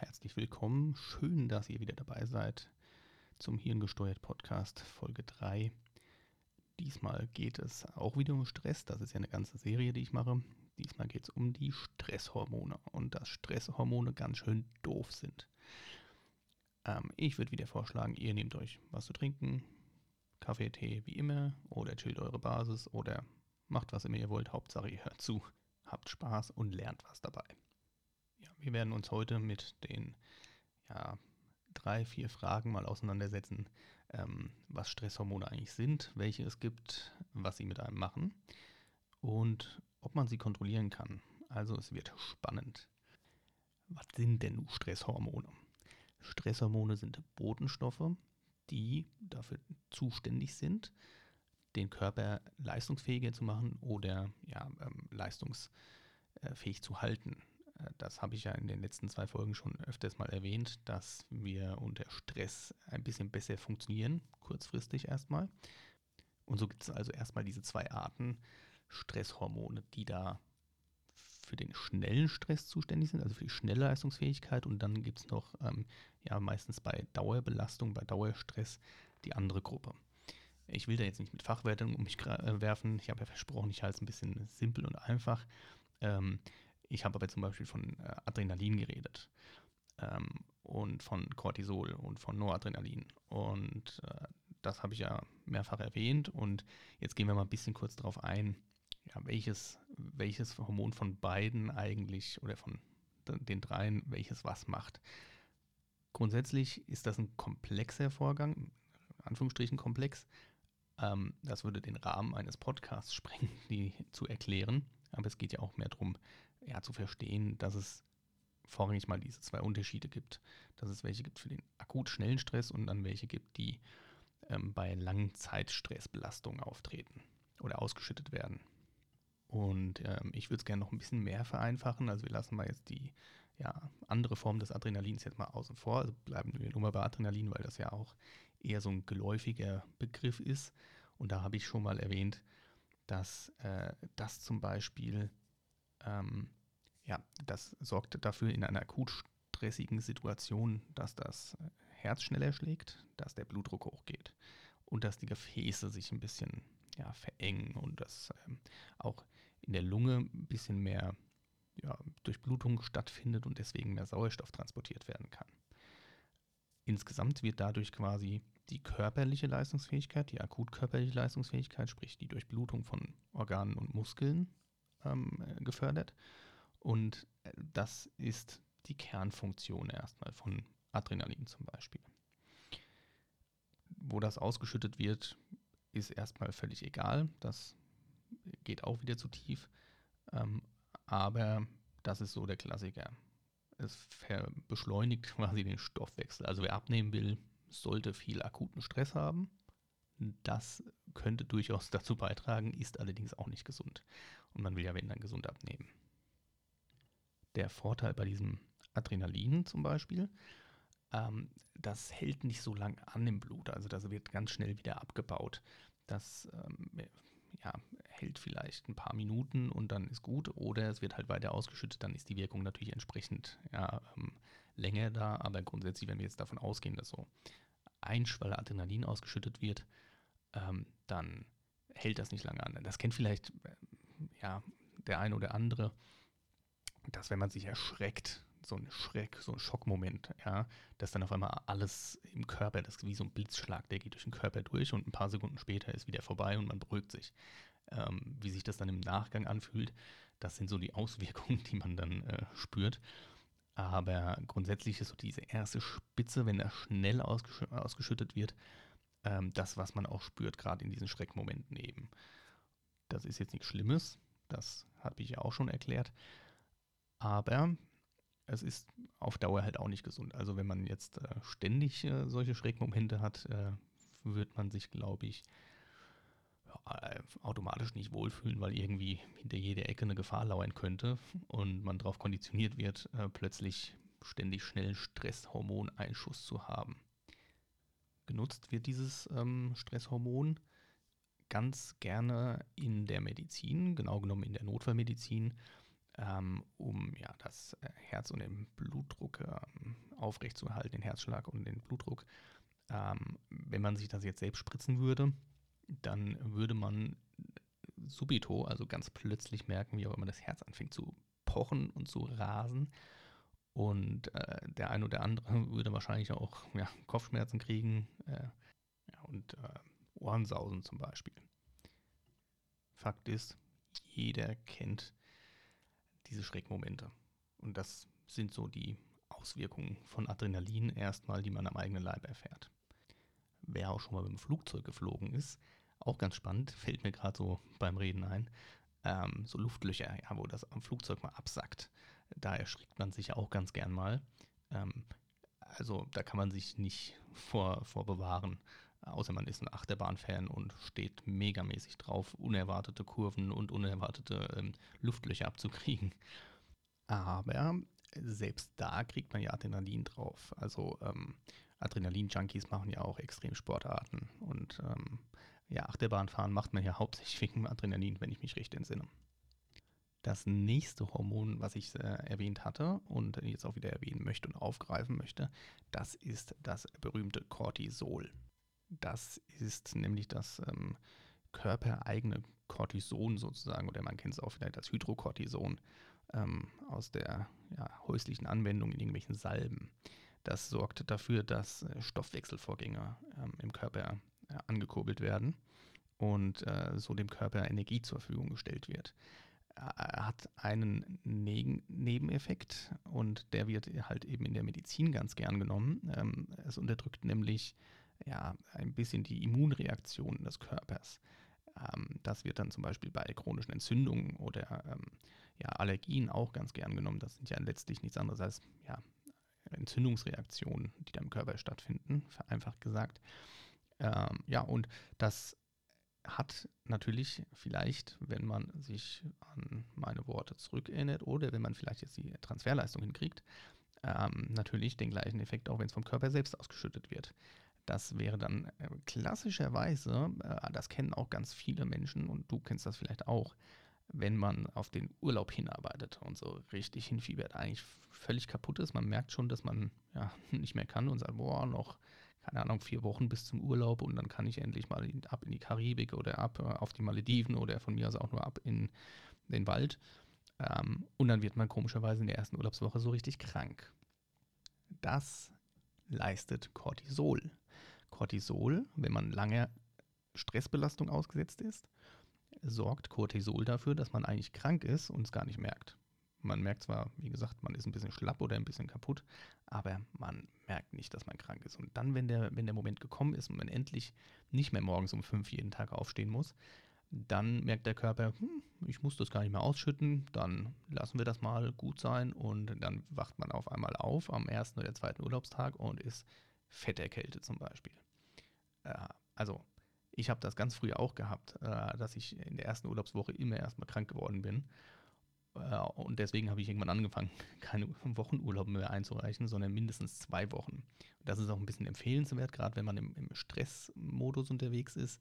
herzlich willkommen. Schön, dass ihr wieder dabei seid zum Hirngesteuert Podcast Folge 3. Diesmal geht es auch wieder um Stress. Das ist ja eine ganze Serie, die ich mache. Diesmal geht es um die Stresshormone und dass Stresshormone ganz schön doof sind. Ähm, ich würde wieder vorschlagen, ihr nehmt euch was zu trinken, Kaffee, Tee wie immer oder chillt eure Basis oder macht was immer ihr wollt. Hauptsache ihr hört zu, habt Spaß und lernt was dabei. Wir werden uns heute mit den ja, drei, vier Fragen mal auseinandersetzen, ähm, was Stresshormone eigentlich sind, welche es gibt, was sie mit einem machen und ob man sie kontrollieren kann. Also es wird spannend. Was sind denn Stresshormone? Stresshormone sind Botenstoffe, die dafür zuständig sind, den Körper leistungsfähiger zu machen oder ja, ähm, leistungsfähig zu halten. Das habe ich ja in den letzten zwei Folgen schon öfters mal erwähnt, dass wir unter Stress ein bisschen besser funktionieren, kurzfristig erstmal. Und so gibt es also erstmal diese zwei Arten Stresshormone, die da für den schnellen Stress zuständig sind, also für die schnelle Leistungsfähigkeit. Und dann gibt es noch, ähm, ja, meistens bei Dauerbelastung, bei Dauerstress die andere Gruppe. Ich will da jetzt nicht mit Fachwertung um mich äh, werfen. Ich habe ja versprochen, ich halte es ein bisschen simpel und einfach. Ähm, ich habe aber zum Beispiel von äh, Adrenalin geredet ähm, und von Cortisol und von Noradrenalin. Und äh, das habe ich ja mehrfach erwähnt. Und jetzt gehen wir mal ein bisschen kurz darauf ein, ja, welches, welches Hormon von beiden eigentlich oder von den dreien, welches was macht. Grundsätzlich ist das ein komplexer Vorgang, Anführungsstrichen komplex. Ähm, das würde den Rahmen eines Podcasts sprengen, die zu erklären. Aber es geht ja auch mehr darum, ja, zu verstehen, dass es vorrangig mal diese zwei Unterschiede gibt. Dass es welche gibt für den akut schnellen Stress und dann welche gibt, die ähm, bei Langzeitstressbelastungen auftreten oder ausgeschüttet werden. Und ähm, ich würde es gerne noch ein bisschen mehr vereinfachen. Also wir lassen mal jetzt die ja, andere Form des Adrenalins jetzt mal außen vor. Also bleiben wir nur mal bei Adrenalin, weil das ja auch eher so ein geläufiger Begriff ist. Und da habe ich schon mal erwähnt, dass äh, das zum Beispiel, ähm, ja, das sorgt dafür in einer akut stressigen Situation, dass das Herz schneller schlägt, dass der Blutdruck hochgeht und dass die Gefäße sich ein bisschen ja, verengen und dass ähm, auch in der Lunge ein bisschen mehr ja, Durchblutung stattfindet und deswegen mehr Sauerstoff transportiert werden kann. Insgesamt wird dadurch quasi die körperliche Leistungsfähigkeit, die akut körperliche Leistungsfähigkeit, sprich die Durchblutung von Organen und Muskeln ähm, gefördert. Und äh, das ist die Kernfunktion erstmal von Adrenalin zum Beispiel. Wo das ausgeschüttet wird, ist erstmal völlig egal. Das geht auch wieder zu tief. Ähm, aber das ist so der Klassiker. Es beschleunigt quasi den Stoffwechsel. Also wer abnehmen will, sollte viel akuten Stress haben. Das könnte durchaus dazu beitragen, ist allerdings auch nicht gesund. Und man will ja, wenn dann gesund abnehmen. Der Vorteil bei diesem Adrenalin zum Beispiel, ähm, das hält nicht so lange an im Blut. Also das wird ganz schnell wieder abgebaut. Das ähm, ja, hält vielleicht ein paar Minuten und dann ist gut. Oder es wird halt weiter ausgeschüttet, dann ist die Wirkung natürlich entsprechend ja, ähm, länger da. Aber grundsätzlich, wenn wir jetzt davon ausgehen, dass so ein Schwall Adrenalin ausgeschüttet wird, ähm, dann hält das nicht lange an. Das kennt vielleicht äh, ja, der eine oder andere, dass wenn man sich erschreckt, so ein Schreck, so ein Schockmoment, ja, dass dann auf einmal alles im Körper, das ist wie so ein Blitzschlag, der geht durch den Körper durch und ein paar Sekunden später ist wieder vorbei und man beruhigt sich. Ähm, wie sich das dann im Nachgang anfühlt, das sind so die Auswirkungen, die man dann äh, spürt. Aber grundsätzlich ist so diese erste Spitze, wenn er schnell ausgesch ausgeschüttet wird, ähm, das, was man auch spürt, gerade in diesen Schreckmomenten eben. Das ist jetzt nichts Schlimmes, das habe ich ja auch schon erklärt. Aber es ist auf Dauer halt auch nicht gesund. Also wenn man jetzt äh, ständig äh, solche Schreckmomente hat, äh, wird man sich, glaube ich, automatisch nicht wohlfühlen, weil irgendwie hinter jeder Ecke eine Gefahr lauern könnte und man darauf konditioniert wird, äh, plötzlich ständig schnellen Stresshormoneinschuss zu haben. Genutzt wird dieses ähm, Stresshormon ganz gerne in der Medizin, genau genommen in der Notfallmedizin, ähm, um ja, das äh, Herz und den Blutdruck ähm, aufrechtzuerhalten, den Herzschlag und den Blutdruck. Wenn man sich das jetzt selbst spritzen würde, dann würde man subito, also ganz plötzlich merken, wie auch immer das Herz anfängt zu pochen und zu rasen. Und äh, der eine oder andere würde wahrscheinlich auch ja, Kopfschmerzen kriegen äh, ja, und äh, Ohrensausen zum Beispiel. Fakt ist, jeder kennt diese Schreckmomente. Und das sind so die Auswirkungen von Adrenalin erstmal, die man am eigenen Leib erfährt. Wer auch schon mal mit dem Flugzeug geflogen ist, auch ganz spannend, fällt mir gerade so beim Reden ein, ähm, so Luftlöcher, ja, wo das am Flugzeug mal absackt. Da erschrickt man sich auch ganz gern mal. Ähm, also da kann man sich nicht vor, vor bewahren, außer man ist ein Achterbahn-Fan und steht megamäßig drauf, unerwartete Kurven und unerwartete ähm, Luftlöcher abzukriegen. Aber selbst da kriegt man ja Adrenalin drauf. Also ähm, Adrenalin-Junkies machen ja auch Extremsportarten und ähm, ja, Achterbahnfahren macht man ja hauptsächlich wegen Adrenalin, wenn ich mich richtig entsinne. Das nächste Hormon, was ich äh, erwähnt hatte und jetzt auch wieder erwähnen möchte und aufgreifen möchte, das ist das berühmte Cortisol. Das ist nämlich das ähm, körpereigene Cortison sozusagen, oder man kennt es auch vielleicht als Hydrocortison ähm, aus der ja, häuslichen Anwendung in irgendwelchen Salben. Das sorgt dafür, dass äh, Stoffwechselvorgänge ähm, im Körper angekurbelt werden und äh, so dem Körper Energie zur Verfügung gestellt wird. Er hat einen ne Nebeneffekt und der wird halt eben in der Medizin ganz gern genommen. Ähm, es unterdrückt nämlich ja, ein bisschen die Immunreaktion des Körpers. Ähm, das wird dann zum Beispiel bei chronischen Entzündungen oder ähm, ja, Allergien auch ganz gern genommen. Das sind ja letztlich nichts anderes als ja, Entzündungsreaktionen, die da im Körper stattfinden, vereinfacht gesagt. Ähm, ja, und das hat natürlich vielleicht, wenn man sich an meine Worte zurückerinnert oder wenn man vielleicht jetzt die Transferleistung hinkriegt, ähm, natürlich den gleichen Effekt, auch wenn es vom Körper selbst ausgeschüttet wird. Das wäre dann äh, klassischerweise, äh, das kennen auch ganz viele Menschen und du kennst das vielleicht auch, wenn man auf den Urlaub hinarbeitet und so richtig hinfiebert, eigentlich völlig kaputt ist. Man merkt schon, dass man ja nicht mehr kann und sagt, boah, noch keine Ahnung, vier Wochen bis zum Urlaub und dann kann ich endlich mal ab in die Karibik oder ab äh, auf die Malediven oder von mir aus auch nur ab in den Wald. Ähm, und dann wird man komischerweise in der ersten Urlaubswoche so richtig krank. Das leistet Cortisol. Cortisol, wenn man lange Stressbelastung ausgesetzt ist, sorgt Cortisol dafür, dass man eigentlich krank ist und es gar nicht merkt. Man merkt zwar, wie gesagt, man ist ein bisschen schlapp oder ein bisschen kaputt, aber man merkt nicht, dass man krank ist. Und dann, wenn der, wenn der Moment gekommen ist und man endlich nicht mehr morgens um fünf jeden Tag aufstehen muss, dann merkt der Körper, hm, ich muss das gar nicht mehr ausschütten, dann lassen wir das mal gut sein und dann wacht man auf einmal auf am ersten oder zweiten Urlaubstag und ist fett erkältet zum Beispiel. Äh, also ich habe das ganz früh auch gehabt, äh, dass ich in der ersten Urlaubswoche immer erstmal krank geworden bin und deswegen habe ich irgendwann angefangen, keine Wochenurlaub mehr einzureichen, sondern mindestens zwei Wochen. Das ist auch ein bisschen empfehlenswert, gerade wenn man im, im Stressmodus unterwegs ist.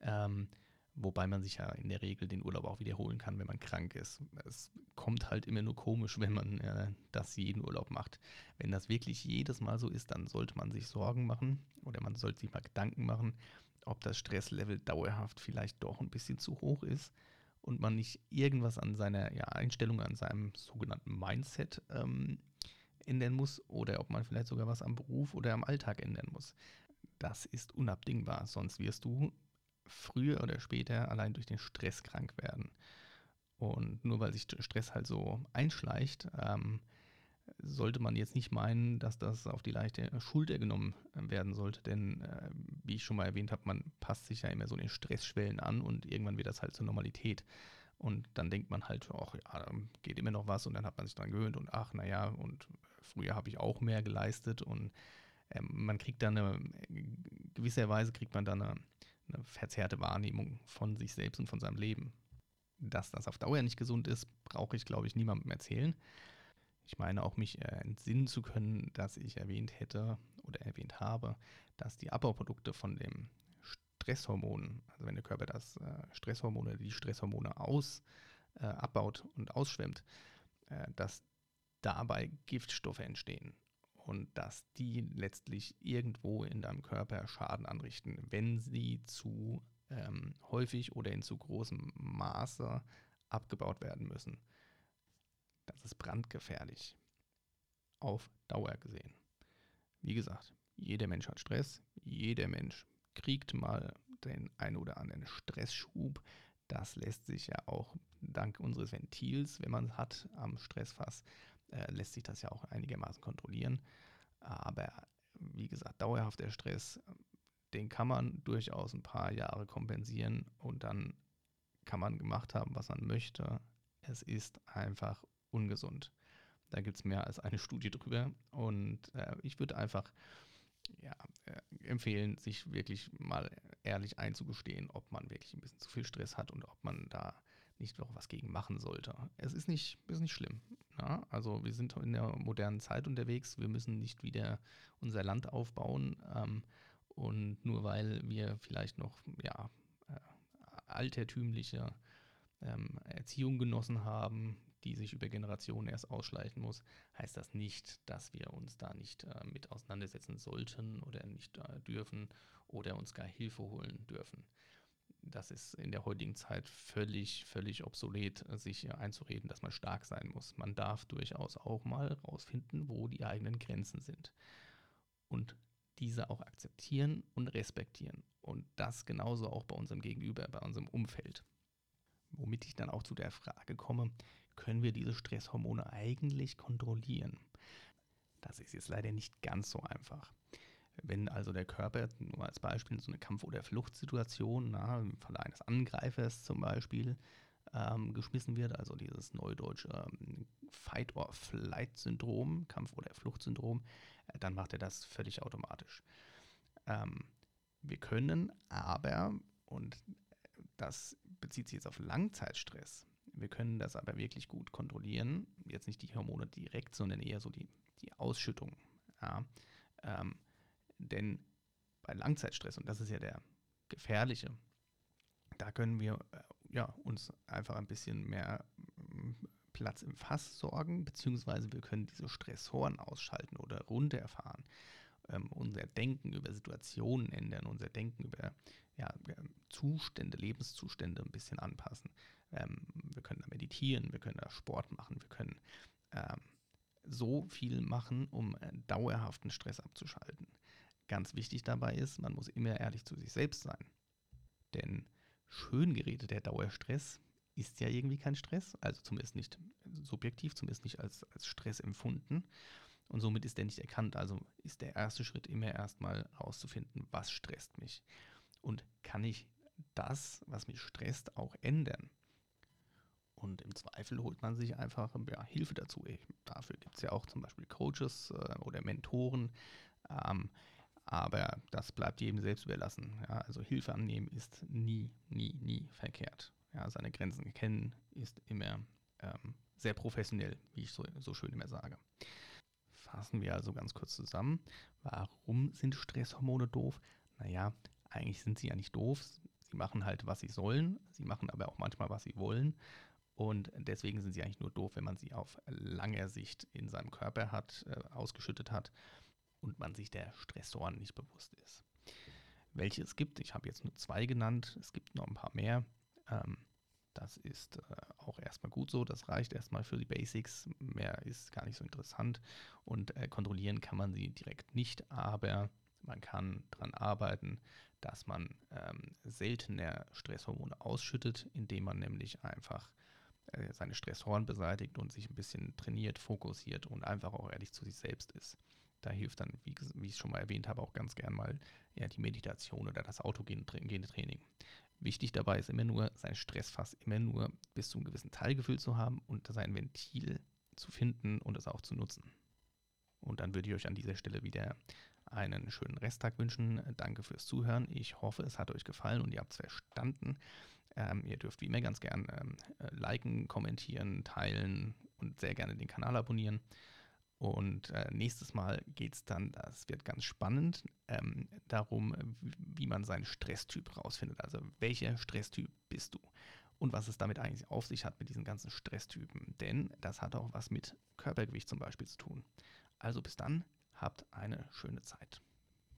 Ähm, wobei man sich ja in der Regel den Urlaub auch wiederholen kann, wenn man krank ist. Es kommt halt immer nur komisch, wenn man äh, das jeden Urlaub macht. Wenn das wirklich jedes Mal so ist, dann sollte man sich Sorgen machen oder man sollte sich mal Gedanken machen, ob das Stresslevel dauerhaft vielleicht doch ein bisschen zu hoch ist und man nicht irgendwas an seiner ja, Einstellung, an seinem sogenannten Mindset ähm, ändern muss oder ob man vielleicht sogar was am Beruf oder am Alltag ändern muss. Das ist unabdingbar, sonst wirst du früher oder später allein durch den Stress krank werden. Und nur weil sich Stress halt so einschleicht, ähm, sollte man jetzt nicht meinen, dass das auf die leichte Schulter genommen äh, werden sollte, denn äh, wie ich schon mal erwähnt habe, man passt sich ja immer so den Stressschwellen an und irgendwann wird das halt zur Normalität. Und dann denkt man halt, ach ja, geht immer noch was und dann hat man sich dran gewöhnt und ach, naja, und früher habe ich auch mehr geleistet und äh, man kriegt dann eine, gewisserweise kriegt man dann eine, eine verzerrte Wahrnehmung von sich selbst und von seinem Leben. Dass das auf Dauer nicht gesund ist, brauche ich, glaube ich, niemandem erzählen. Ich meine auch mich äh, entsinnen zu können, dass ich erwähnt hätte oder erwähnt habe, dass die Abbauprodukte von dem Stresshormon, also wenn der Körper das äh, Stresshormon oder die Stresshormone aus, äh, abbaut und ausschwemmt, äh, dass dabei Giftstoffe entstehen. und dass die letztlich irgendwo in deinem Körper Schaden anrichten, wenn sie zu ähm, häufig oder in zu großem Maße abgebaut werden müssen. Das ist brandgefährlich. Auf Dauer gesehen. Wie gesagt, jeder Mensch hat Stress, jeder Mensch kriegt mal den ein oder anderen Stressschub. Das lässt sich ja auch dank unseres Ventils, wenn man es hat am Stressfass, äh, lässt sich das ja auch einigermaßen kontrollieren. Aber wie gesagt, dauerhafter Stress, den kann man durchaus ein paar Jahre kompensieren und dann kann man gemacht haben, was man möchte. Es ist einfach ungesund. Da gibt es mehr als eine Studie drüber und äh, ich würde einfach ja, äh, empfehlen, sich wirklich mal ehrlich einzugestehen, ob man wirklich ein bisschen zu viel Stress hat und ob man da nicht noch was gegen machen sollte. Es ist nicht, ist nicht schlimm. Ja? Also wir sind in der modernen Zeit unterwegs, wir müssen nicht wieder unser Land aufbauen ähm, und nur weil wir vielleicht noch ja, äh, altertümliche ähm, Erziehung genossen haben, die sich über Generationen erst ausschleichen muss, heißt das nicht, dass wir uns da nicht äh, mit auseinandersetzen sollten oder nicht äh, dürfen oder uns gar Hilfe holen dürfen. Das ist in der heutigen Zeit völlig, völlig obsolet, sich einzureden, dass man stark sein muss. Man darf durchaus auch mal rausfinden, wo die eigenen Grenzen sind. Und diese auch akzeptieren und respektieren. Und das genauso auch bei unserem Gegenüber, bei unserem Umfeld. Womit ich dann auch zu der Frage komme, können wir diese Stresshormone eigentlich kontrollieren? Das ist jetzt leider nicht ganz so einfach. Wenn also der Körper, nur als Beispiel in so eine Kampf- oder Fluchtsituation, na, im Falle eines Angreifers zum Beispiel, ähm, geschmissen wird, also dieses neudeutsche ähm, Fight-or-Flight-Syndrom, Kampf- oder Fluchtsyndrom, äh, dann macht er das völlig automatisch. Ähm, wir können aber, und das bezieht sich jetzt auf Langzeitstress, wir können das aber wirklich gut kontrollieren. Jetzt nicht die Hormone direkt, sondern eher so die, die Ausschüttung. Ja. Ähm, denn bei Langzeitstress, und das ist ja der gefährliche, da können wir äh, ja, uns einfach ein bisschen mehr mm, Platz im Fass sorgen, beziehungsweise wir können diese Stressoren ausschalten oder runterfahren. Ähm, unser Denken über Situationen ändern, unser Denken über ja, Zustände, Lebenszustände ein bisschen anpassen. Ähm, wir können da meditieren, wir können da Sport machen, wir können ähm, so viel machen, um äh, dauerhaften Stress abzuschalten. Ganz wichtig dabei ist, man muss immer ehrlich zu sich selbst sein. Denn schön geredeter Dauerstress ist ja irgendwie kein Stress, also zumindest nicht subjektiv, zumindest nicht als, als Stress empfunden. Und somit ist der nicht erkannt. Also ist der erste Schritt immer erstmal herauszufinden, was stresst mich. Und kann ich das, was mich stresst, auch ändern? Und im Zweifel holt man sich einfach ja, Hilfe dazu. Dafür gibt es ja auch zum Beispiel Coaches äh, oder Mentoren. Ähm, aber das bleibt jedem selbst überlassen. Ja, also Hilfe annehmen ist nie, nie, nie verkehrt. Ja, seine Grenzen kennen ist immer ähm, sehr professionell, wie ich so, so schön immer sage. Fassen wir also ganz kurz zusammen. Warum sind Stresshormone doof? Naja, eigentlich sind sie ja nicht doof. Sie machen halt, was sie sollen. Sie machen aber auch manchmal, was sie wollen. Und deswegen sind sie eigentlich nur doof, wenn man sie auf langer Sicht in seinem Körper hat, äh, ausgeschüttet hat und man sich der Stressoren nicht bewusst ist. Welche es gibt, ich habe jetzt nur zwei genannt, es gibt noch ein paar mehr. Ähm, das ist äh, auch erstmal gut so, das reicht erstmal für die Basics, mehr ist gar nicht so interessant und äh, kontrollieren kann man sie direkt nicht, aber man kann daran arbeiten, dass man ähm, seltener Stresshormone ausschüttet, indem man nämlich einfach seine Stressoren beseitigt und sich ein bisschen trainiert, fokussiert und einfach auch ehrlich zu sich selbst ist. Da hilft dann, wie, wie ich schon mal erwähnt habe, auch ganz gern mal ja, die Meditation oder das autogene Training. Wichtig dabei ist immer nur, sein Stressfass immer nur bis zu einem gewissen Teil gefüllt zu haben und sein Ventil zu finden und es auch zu nutzen. Und dann würde ich euch an dieser Stelle wieder einen schönen Resttag wünschen. Danke fürs Zuhören. Ich hoffe, es hat euch gefallen und ihr habt es verstanden. Ähm, ihr dürft wie immer ganz gern ähm, liken, kommentieren, teilen und sehr gerne den Kanal abonnieren. Und äh, nächstes Mal geht es dann, das wird ganz spannend, ähm, darum, wie man seinen Stresstyp rausfindet. Also welcher Stresstyp bist du? Und was es damit eigentlich auf sich hat mit diesen ganzen Stresstypen. Denn das hat auch was mit Körpergewicht zum Beispiel zu tun. Also bis dann, Habt eine schöne Zeit.